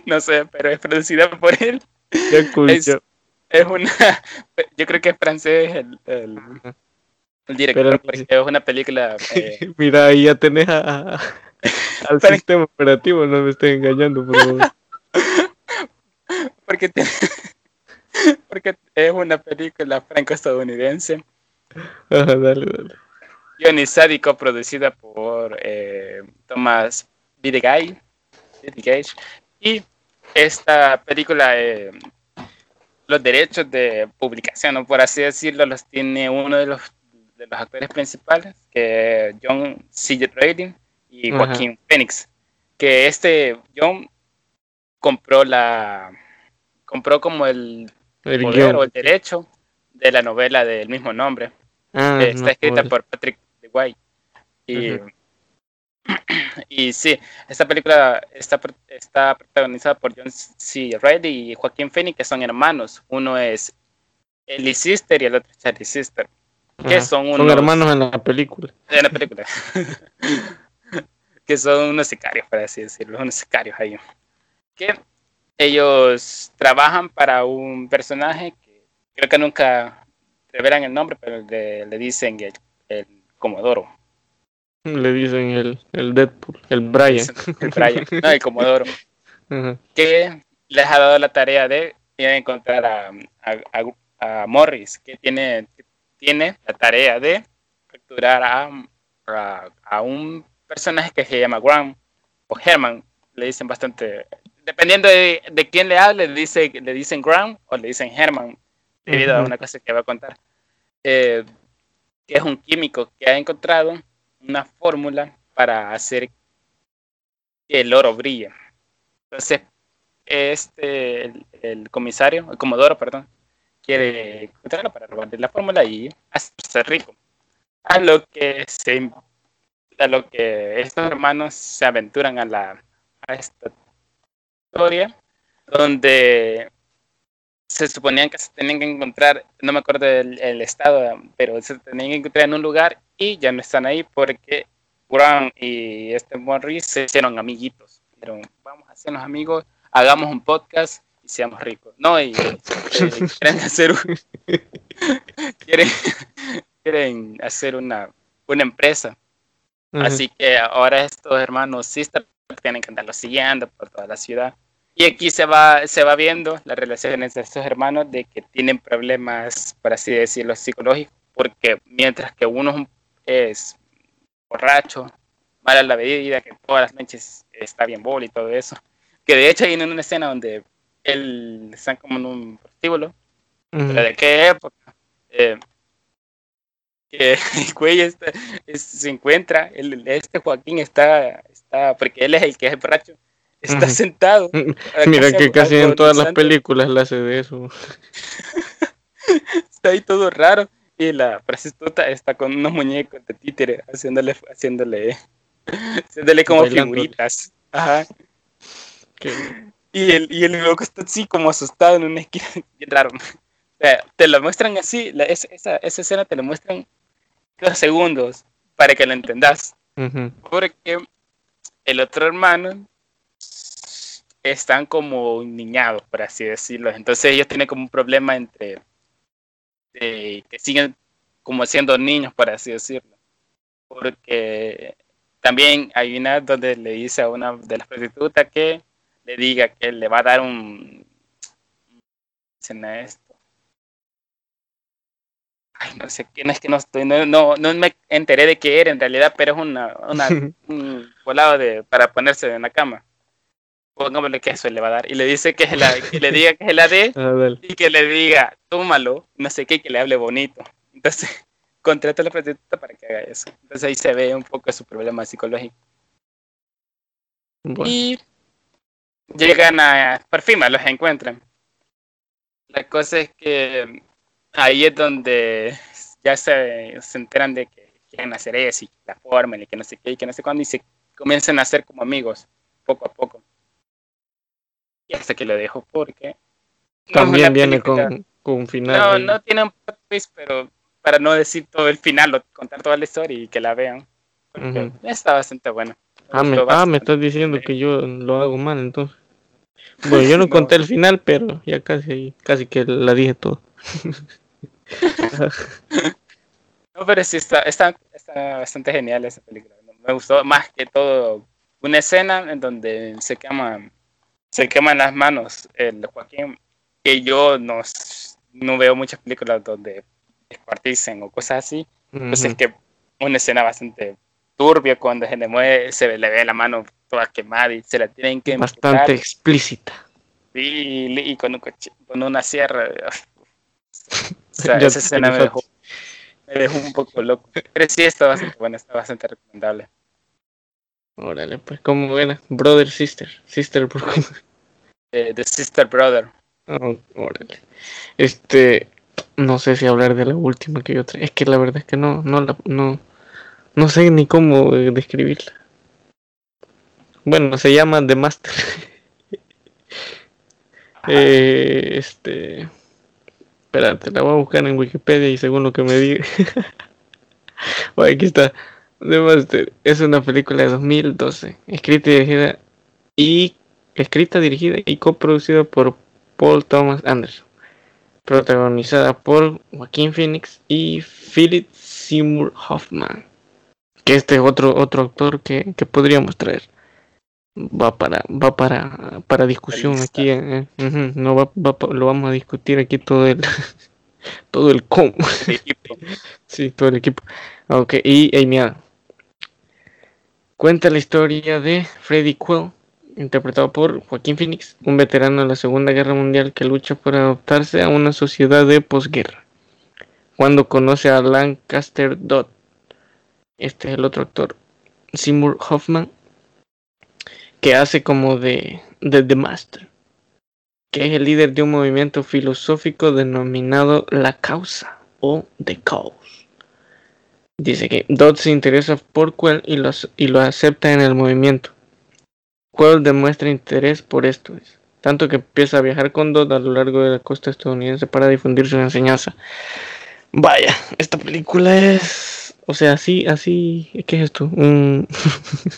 no sé, pero es producida por él. Ya escucho. Es una, yo creo que es francés el, el, el director, Pero- porque es una película eh, Mira, ahí ya tenés a- al sistema operativo, no me estés engañando, por favor. porque, te- porque es una película franco-estadounidense, Ajá, dale, dale. guionizada y coproducida por eh, Thomas Bidegay, Bidegage, y esta película, eh, los derechos de publicación, ¿no? por así decirlo, los tiene uno de los, de los actores principales, que es John C. Reilly y. Joaquín Phoenix, que este John compró la compró como el El poder o el derecho de la novela del mismo nombre. Ah, Eh, está no, escrita por Patrick DeWitt. Y, y sí, esta película está, está protagonizada por John C. Reilly y Joaquín Phoenix, que son hermanos. Uno es Ellie Sister y el otro es Charlie Sister. que Ajá. son Son hermanos en la película. En la película. que son unos sicarios, por así decirlo, unos sicarios ahí. Que ellos trabajan para un personaje que creo que nunca revelan el nombre, pero le, le dicen el, el Comodoro. Le dicen el, el Deadpool, el Brian. El Brian, no, el Comodoro. Que les ha dado la tarea de encontrar a, a- a- a Morris, que tiene, tiene la tarea de capturar a, a, a un personaje que se llama Graham o Herman, le dicen bastante, dependiendo de, de quién le hable, le, dice, le dicen Graham o le dicen Herman, debido a una cosa que va a contar, eh, que es un químico que ha encontrado una fórmula para hacer que el oro brille. Entonces, este, el, el comisario, el comodoro, perdón, quiere encontrarlo para robarle la fórmula y hacerse rico. A lo que se, a lo que estos hermanos se aventuran a la a esta historia donde se suponían que se tenían que encontrar, no me acuerdo el estado, pero se tenían que encontrar en un lugar y ya no están ahí porque Brown y este Morris se hicieron amiguitos. Dijeron, vamos a hacernos amigos, hagamos un podcast y seamos ricos. No, y eh, quieren hacer un- quieren, quieren hacer una, una empresa. Así que ahora estos hermanos Sister tienen que andarlos siguiendo por toda la ciudad. Y aquí se va, se va viendo las relaciones de estos hermanos de que tienen problemas, por así decirlo, psicológicos, porque mientras que uno es borracho, mala la bebida, que todas las noches está bien bol y todo eso, que de hecho hay en una escena donde él está como en un prostíbulo, Ujú. pero de qué época, Eh, que el güey está- es- se encuentra, el, este Joaquín está, está, porque él es el que es borracho, está Ujú. sentado. Mira que casi en todas las películas le hace de eso. Está ahí todo raro. Y la prostituta está con unos muñecos de títere haciéndole, haciéndole, haciéndole como Bailándole. figuritas. Ajá. Que- Y el, y el loco está así como asustado en una esquina. Bien raro. O sea, te lo muestran así, la- esa, esa, esa escena te lo muestran dos segundos para que lo entendas. Porque el otro hermano están como niñados, por así decirlo. Entonces ellos tienen como un problema entre de que siguen como siendo niños, por así decirlo. Porque también hay una donde le dice a una de las prostitutas que le diga que le va a dar un... esto. Ay, no sé qué, no es que no estoy, no, no, no me enteré de qué era en realidad, pero es una, una un volado de, para ponerse en la cama. Pongámosle que eso le va a dar. Y le dice que, se la, que le diga que se la dale. y que le diga, tómalo, no sé qué, y que le hable bonito. Entonces, contrata a la prostituta para que haga eso. Entonces ahí se ve un poco su problema psicológico. Bueno, Y llegan a, por fin, los encuentran. La cosa es que ahí es donde ya se, se enteran de que quieren hacer eso y la forma y que no sé qué y que no sé cuándo y se comienzan a hacer como amigos poco a poco. Y hasta que lo dejo porque... no también una viene con, con un final. No, no tiene un plot twist, pero para no decir todo el final, contar toda la historia y que la vean. Porque Ujú. está bastante bueno. Ah, me, ah, me bastante. estás diciendo que yo lo hago mal, entonces. Bueno, yo no No. conté el final, pero ya casi, casi que la dije todo. No, pero sí está, está, está bastante genial esa película. Me gustó más que todo una escena en donde se queman, se queman las manos el Joaquín, que yo no, no veo muchas películas donde descuarticen o cosas así. Entonces Ujú. que una escena bastante turbia cuando se le mueve, se le ve la mano toda quemada y se la tienen que Bastante explícita. Sí, y, con, un coche- con una sierra. O sea, esa escena me dejó, me dejó un poco loco. Pero sí, está bastante buena, está bastante recomendable. Órale, pues, ¿cómo era? Brother, sister. Sister, bro. Eh, The Sister Brother. Oh, órale. Este, no sé si hablar de la última que yo traía. Es que la verdad es que no, no, la, no, no sé ni cómo describirla. Bueno, se llama The Master. Eh, este, espérate, la voy a buscar en Wikipedia y según lo que me diga. Bueno, aquí está. The es una película de 2012, escrita y dirigida y escrita, dirigida y coproducida por Paul Thomas Anderson, protagonizada por Joaquín Phoenix y Philip Seymour Hoffman, que este es otro otro actor que, que podríamos traer. Va para va para para discusión aquí, eh, no va, va lo vamos a discutir aquí todo el todo el. El equipo. Sí, todo el equipo. Ok, y Amy. Cuenta la historia de Freddy Quill, interpretado por Joaquín Phoenix, un veterano de la Segunda Guerra Mundial que lucha por adaptarse a una sociedad de posguerra. Cuando conoce a Lancaster Dodd, este es el otro actor, Seymour Hoffman, que hace como de, de The Master, que es el líder de un movimiento filosófico denominado La Causa o The Cause. Dice que Dodd se interesa por Quell y lo, y lo acepta en el movimiento. Quell demuestra interés por esto, tanto que empieza a viajar con Dodd a lo largo de la costa estadounidense para difundir su enseñanza. Vaya, esta película es, o sea, así, así, ¿qué es esto? Un,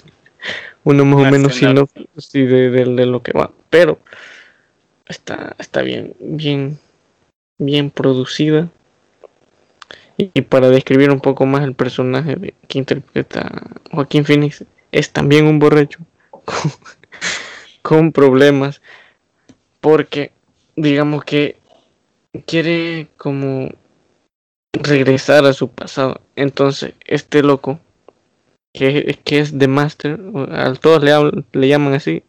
uno más o menos sinopsis sí, de, de- de lo que va, pero está, está bien, bien, bien producida. Y, y para describir un poco más el personaje de- que interpreta Joaquín Phoenix, es también un borracho con, con problemas, porque digamos que quiere como regresar a su pasado. Entonces, este loco, que, es- que es The Master, a todos le, hablan- le llaman así.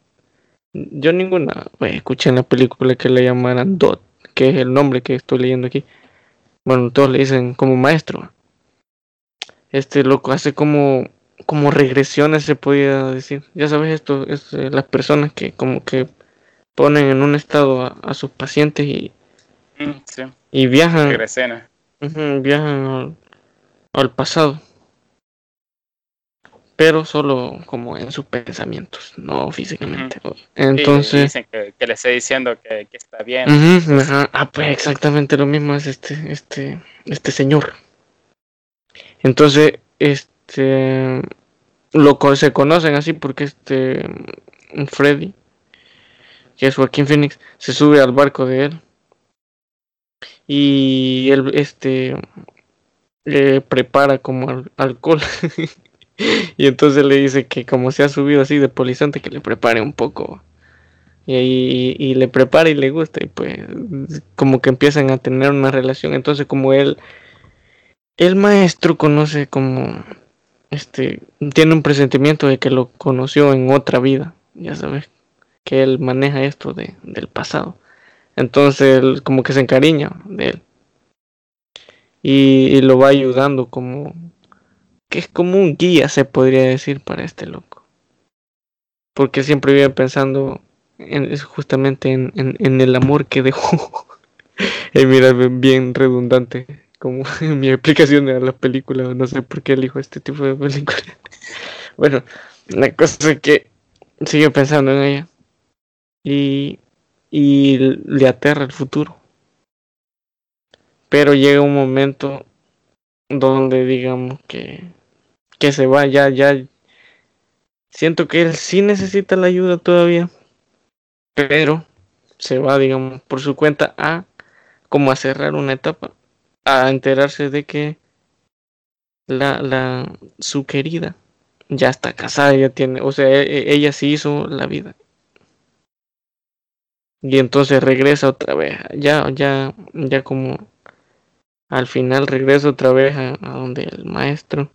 Yo ninguna pues, escuché en la película que le llamaran Dot, que es el nombre que estoy leyendo aquí. Bueno, todos le dicen como maestro. Este loco hace como como regresiones se podía decir. Ya sabes esto, es eh, las personas que como que ponen en un estado a, a sus pacientes y, Mm, sí, y viajan viajan al, al pasado. Pero solo como en sus pensamientos, no físicamente. Entonces, dicen que, que le estoy diciendo que, que está bien. ajá, ah, pues exactamente lo mismo es este, este, este señor. Entonces, este, lo se conocen así porque este Freddy, que es Joaquín Phoenix, se sube al barco de él y él, este, le prepara como al- alcohol y entonces le dice que como se ha subido así de polizante que le prepare un poco. Y, le prepara y le gusta y pues como que empiezan a tener una relación. Entonces como él el maestro conoce como este tiene un presentimiento de que lo conoció en otra vida ya sabes que él maneja esto de, del pasado. Entonces él como que se encariña de él. Y lo va ayudando como que es como un guía se podría decir para este loco porque siempre vive pensando en, justamente en, en- en el amor que dejó. y mira, bien redundante, como en mi explicación de la película, no sé por qué elijo este tipo de película. bueno, la cosa es que sigue pensando en ella y, y le aterra el futuro. Pero llega un momento donde digamos que, que se va, ya, ya siento que él sí necesita la ayuda todavía, pero se va, digamos, por su cuenta a como a cerrar una etapa, a enterarse de que la, la, su querida ya está casada, ya tiene, o sea, e- e- ella sí hizo la vida. Y entonces regresa otra vez, ya, ya, ya como al final regresa otra vez a, a donde el maestro.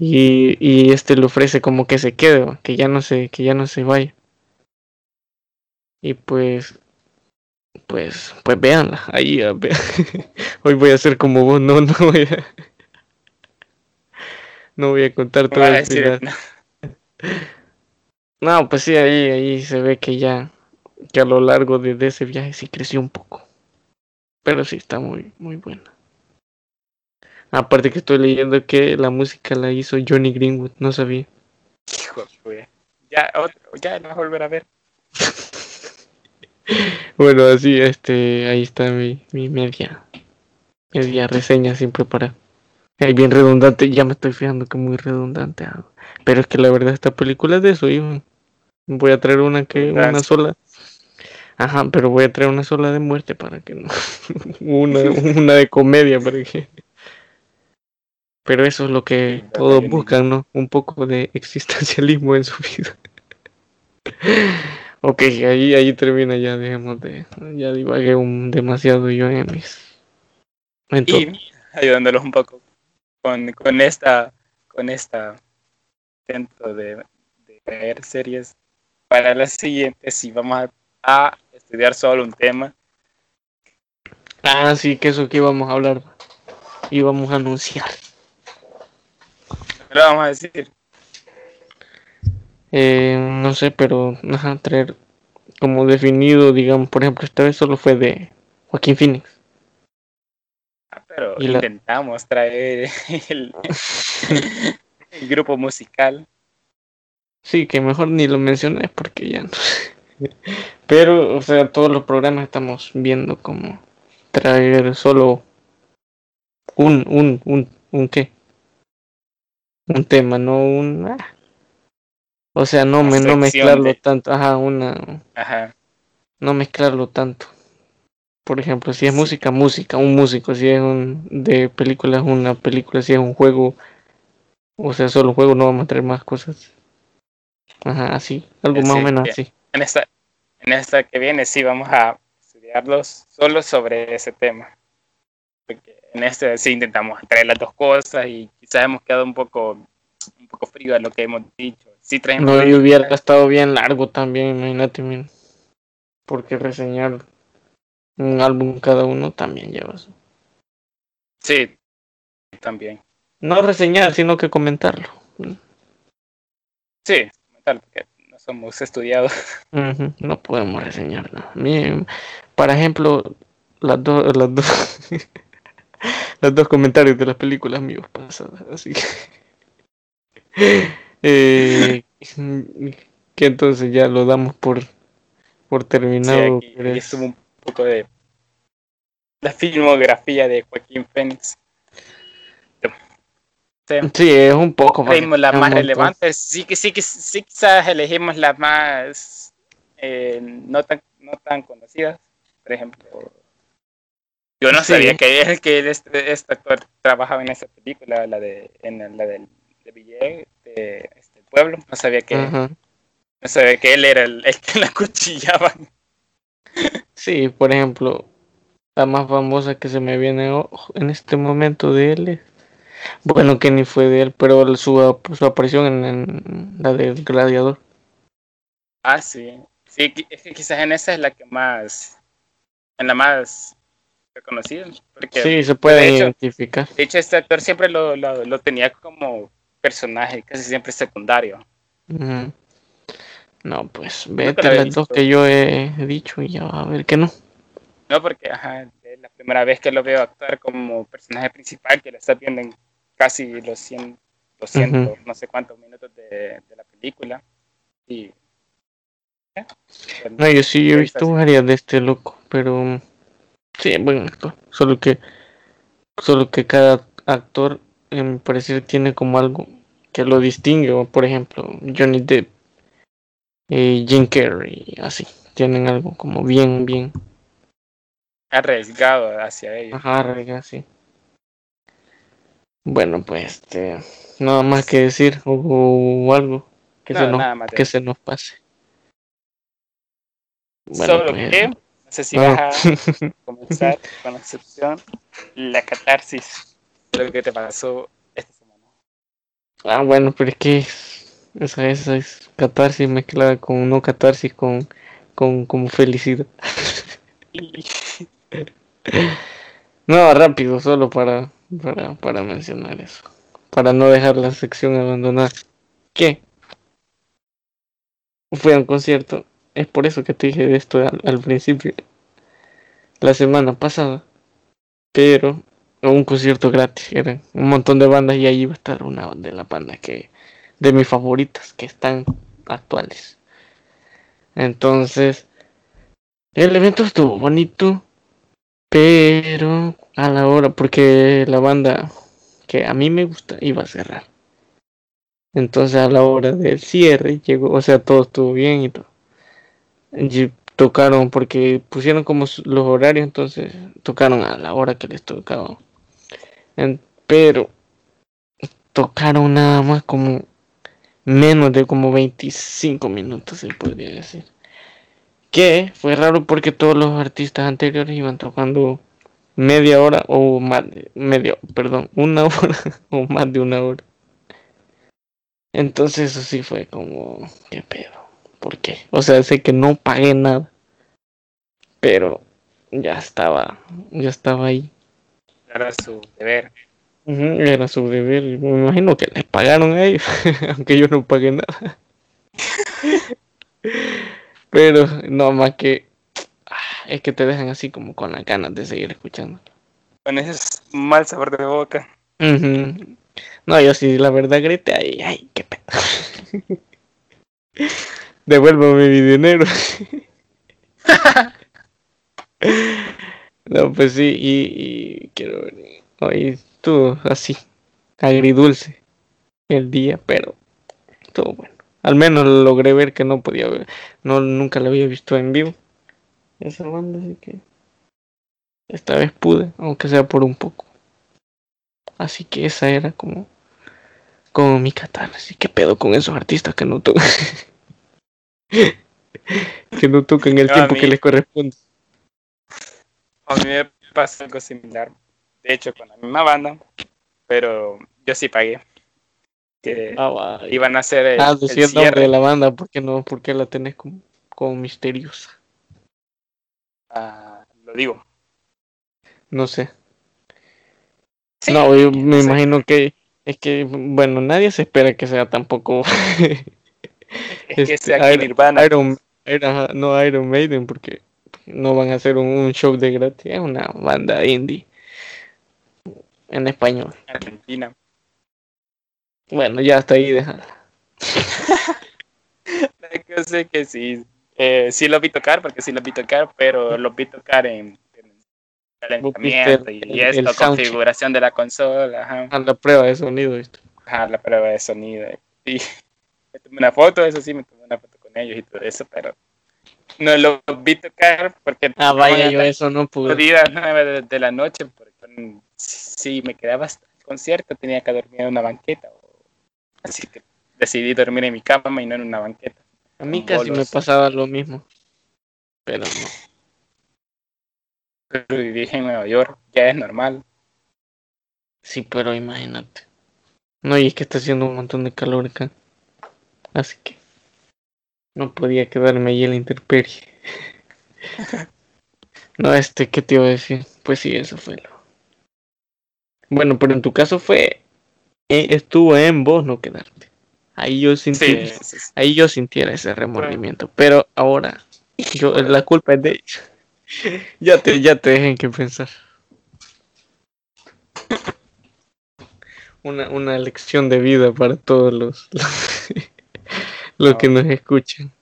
Y, y este le ofrece como que se quede, ¿va? que ya no se, que ya no se vaya. Y pues, pues, pues véanla, ahí, a ver. Hoy voy a hacer como vos, no, no voy a, no voy a contar todo el final. no, No, pues sí, ahí, ahí se ve que ya, que a lo largo de, de ese viaje sí creció un poco. Pero sí está muy, muy buena. Aparte que estoy leyendo que la música la hizo Johnny Greenwood, no sabía. hijo de. Ya, otro, ya la vas a volver a ver. Bueno, así, este, ahí está mi, mi media, media reseña siempre para. Es bien redundante, ya me estoy fijando que muy redundante. ah. Pero es que la verdad esta película es de eso, hijo. Voy a traer una que, una sola. Ajá, pero voy a traer una sola de muerte para que no. una, una de comedia para que. Pero eso es lo que todos buscan, ¿no? Un poco de existencialismo en su vida. ok, ahí, ahí termina ya, dejemos de. Ya divagué un, demasiado yo en mis. en. Y ayudándolos un poco con, con esta, con esta intento de, de ver series. Para la siguiente, sí vamos a, a estudiar solo un tema. Ah, sí, que eso que íbamos a hablar. Íbamos a anunciar. Pero vamos a decir, Eh, no sé, pero ajá, traer como definido, digamos, por ejemplo, esta vez solo fue de Joaquín Phoenix. ah, pero Y la- intentamos traer el, el grupo musical. Sí, que mejor ni lo mencioné porque ya no. Pero, o sea, todos los programas estamos viendo como traer solo un, un, un, un qué. Un tema, no un... ah. O sea, no, me, no mezclarlo de- tanto. Ajá, una... Ajá. no mezclarlo tanto. Por ejemplo, si es música, música, un músico, si es un de películas, una película, si es un juego, o sea, solo juego, no vamos a traer más cosas. Ajá, así, algo más o menos bien. así. En esta, en esta que viene sí vamos a estudiarlos solo sobre ese tema. Porque en este sí intentamos traer las dos cosas y quizás hemos quedado un poco un poco frío a lo que hemos dicho. Sí traemos No, y hubiera estado bien largo también, imagínate, porque reseñar un álbum cada uno también lleva Sí, también. No reseñar, sino que comentarlo. Sí, comentar, porque no somos estudiados. Ujú, No podemos reseñar nada. Miren, por ejemplo, las dos, las dos, los dos comentarios de las películas míos pasadas, así que, eh, que entonces ya lo damos por, por Sí, terminado. aquí, pero aquí es- estuvo un poco de la filmografía de Joaquín Phoenix. Sí. Sí, es un poco. Elegimos las más relevantes. Sí que sí que sí quizás elegimos las más eh, no tan no tan conocidas. Por ejemplo, yo no Sí. sabía que él, que él, este, este actor trabajaba en esa película, la de en la del de de este pueblo. No sabía que no sabía que él era el, el que la cuchillaban. Sí, por ejemplo, la más famosa que se me viene o- en este momento de él es- bueno, que ni fue de él, pero su, su aparición en, en la del Gladiador. Ah, sí. Sí, es que quizás en esa es la que más en la más reconocida, porque Sí, se puede de hecho- identificar. De hecho, este actor siempre lo, lo, lo tenía como personaje, casi siempre secundario. No, pues vete a las dos que yo he dicho y ya va a ver que no. No, porque ajá, es la primera vez que lo veo actuar como personaje principal, que lo estás viendo en casi los 100, 200, no sé cuántos minutos de, de la película. Y. eh, No, yo sí he Sí, visto está varias de este loco, pero sí, buen actor. Solo que, solo que cada actor, en mi parecer, tiene como algo que lo distingue. Por ejemplo, Johnny Depp, eh, Jim Carrey, así. Tienen algo como bien, bien. arriesgado hacia ellos. Ajá, rega, así. Bueno, pues, este, nada más que decir o, o algo que, No, se nos, que se nos pase. Bueno, Solo pues, que, sé si vas a comenzar con la sección, la catarsis de lo que te pasó esta semana. Ah, bueno, pero es que esa, esa es catarsis mezclada con no catarsis, con, con como felicidad. No, rápido, solo para, para, para mencionar eso. Para no dejar la sección abandonada. ¿Qué? Fui a un concierto. Es por eso que te dije esto al, al principio. La semana pasada. Pero un concierto gratis. Eran un montón de bandas y ahí iba a estar una de las bandas que. de mis favoritas que están actuales. Entonces. El evento estuvo bonito. Pero a la hora, porque la banda que a mí me gusta iba a cerrar. Entonces a la hora del cierre llegó, o sea, todo estuvo bien y todo. Tocaron porque pusieron como los horarios, entonces tocaron a la hora que les tocaba. Pero tocaron nada más como menos de como 25 minutos, se podría decir. Que fue raro porque todos los artistas anteriores iban tocando media hora o más de media, perdón, una hora o más de una hora. Entonces eso sí fue como, ¿qué pedo? ¿Por qué? O sea, sé que no pagué nada, pero ya estaba, ya estaba ahí. era su deber. Era su deber, me imagino que les pagaron a ellos, aunque yo no pagué nada. Pero no más que ah, es que te dejan así como con las ganas de seguir escuchando. Con ese mal sabor de boca. No, yo sí, la verdad grité, ay, ay, qué pedo. Devuélvame mi dinero. no, pues sí, y, y quiero ver. Hoy estuvo así, agridulce el día, pero estuvo bueno. Al menos logré ver que no podía ver, no, nunca la había visto en vivo. Esa banda, así que esta vez pude, aunque sea por un poco. Así que esa era como, como mi catarsis. ¿Qué pedo con esos artistas que no tocan? que no tocan el No, tiempo mí- que les corresponde. A mí me pasó algo similar. De hecho, con la misma banda, pero yo sí pagué. Que Ah, iban a hacer el, Ah, decía el nombre cierre. de la banda, ¿por qué no? ¿Por qué la tenés como, como misteriosa? Ah, lo digo. No sé. Sí, no, yo me no sé. imagino que es que, bueno, nadie se espera que sea tampoco Es que este, sea Iron- Nirvana. Iron, era- no Iron Maiden, porque no van a hacer un, un show de gratis, es una banda indie en español. Argentina. Bueno, ya hasta ahí déjala. Yo sé que sí. Eh, sí los vi tocar, porque sí los vi tocar, pero los vi tocar en, en calentamiento y, y esto, configuración de la consola, ajá, A la prueba de sonido, ¿viste? ajá, la prueba de sonido. Me tomé una foto, eso sí, me tomé una foto con ellos y todo eso, pero no los vi tocar porque Ah, vaya, yo eso no pude. de, de la noche, porque si me quedaba hasta el concierto tenía que dormir en una banqueta. Así que decidí dormir en mi cama y no en una banqueta. A mí casi me pasaba lo mismo. Pero no. Pero viví en Nueva York, ya es normal. Sí, pero imagínate. No, y es que está haciendo un montón de calor acá. Así que no podía quedarme ahí en la intemperie. no, este, ¿qué te iba a decir? Pues sí, eso fue lo. Bueno, pero en tu caso fue. eh, estuvo en vos no quedarte. Ahí yo sentí, Sí, sí, sí. ahí yo sintiera ese remordimiento. Pero ahora, yo, la culpa es de ellos. Ya te, ya te dejen que pensar. Una, una lección de vida para todos los, los que nos escuchan.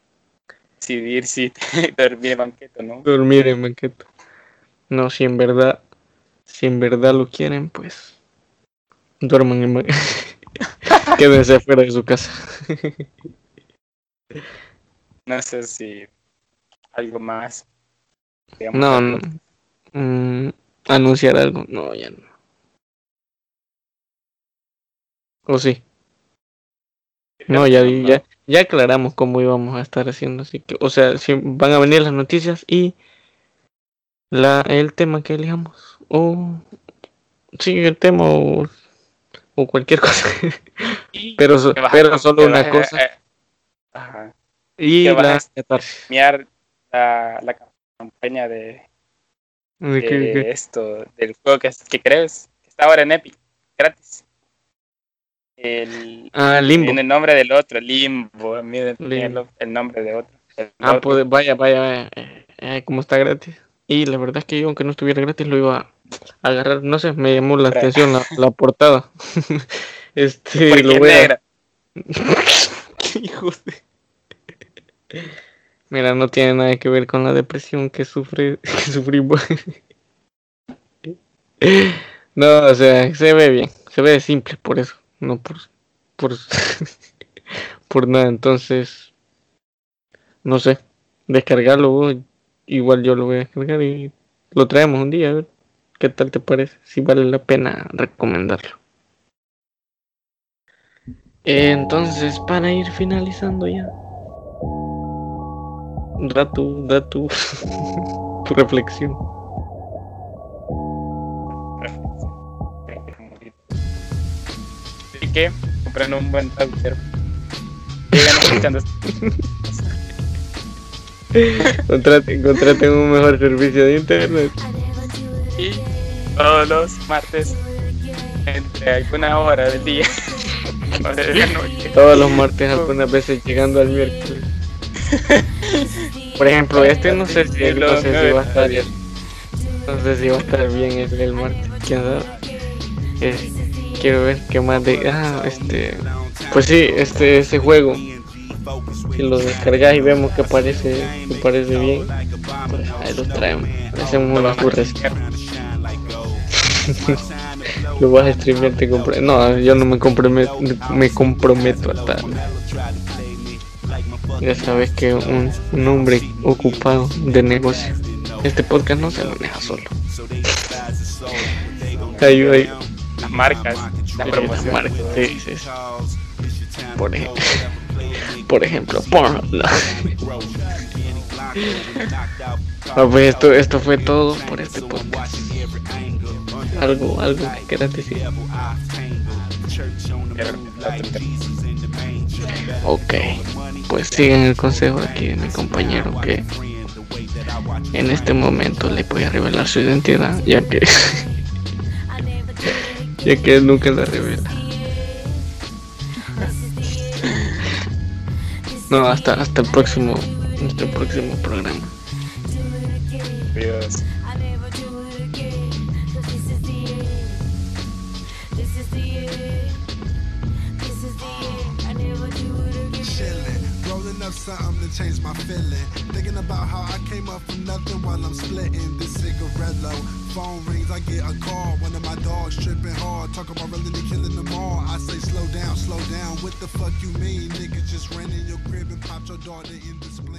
Decidir si dormir en banqueta, ¿no? Dormir en banqueta. No, si en verdad, si en verdad lo quieren, pues duerman en banqueta. Quédense afuera de su casa. No sé si algo más. digamos, No, no. Mm, anunciar algo. No, ya no. ¿O sí? No, ya, ya, ya aclaramos cómo íbamos a estar haciendo, así que, o sea, si van a venir las noticias y la, el tema que elijamos, o sí, el tema o, o cualquier cosa, pero, so- a pero solo una a- cosa eh, Ajá. y la la, la campaña de, ¿De qué- de qué? esto, del juego que, que crees, que está ahora en Epic, gratis. El, Ah, limbo. Tiene el nombre del otro, Limbo. Miren, Limbo. el, el nombre de otro. Ah, otro. pues vaya, vaya, vaya, eh, eh, como está gratis. Y la verdad es que yo, aunque no estuviera gratis, lo iba a agarrar. No sé, me llamó la atención la, la portada. este, Porque lo voy a. Qué hijo de- Mira, no tiene nada que ver con la depresión que sufre, que sufrimos. no, o sea, se ve bien, se ve simple por eso, no por, por, por nada. Entonces, no sé, descargarlo, vos, igual yo lo voy a descargar y lo traemos un día, a ver qué tal te parece, si vale la pena recomendarlo. Entonces, para ir finalizando ya, da tu, da tu, tu reflexión. Así que compren un buen traductor. Sigan escuchando. Contraten, contraten un mejor servicio de internet. y todos los martes entre alguna hora del día o de la noche. Todos los martes, algunas veces llegando al miércoles. Por ejemplo, este no sé si, no sé si va a estar bien. No sé si va a estar bien el, el martes, quién sabe. Eh, quiero ver qué más de. Ah, este. Pues sí, este ese juego. Si lo descargas y vemos que parece, que parece bien, pues ahí lo traemos. Hacemos una curres. lo vas a streamear, te compre- No, yo no me comprometo, me comprometo a tal. Ya sabes que un, hombre ocupado de negocio. Este podcast no se maneja solo. Hay, Las marcas, la Sí, las sí, sí, sí. Por, ej- por ejemplo, Pornhub. Ah, pues esto, esto fue todo por este podcast. Algo, algo que quieras decir. Ok, pues sigan el consejo aquí de mi compañero que en este momento le voy a revelar su identidad, ya que ya que él nunca la revela. No, hasta hasta el próximo, el próximo programa. Dios. Up something to change my feeling. Thinking about how I came up from nothing while I'm splitting this cigarette low. Phone rings, I get a call. One of my dogs tripping hard. Talk about really killing them all. I say slow down, slow down. What the fuck you mean? Niggas just ran in your crib and popped your daughter in spleen.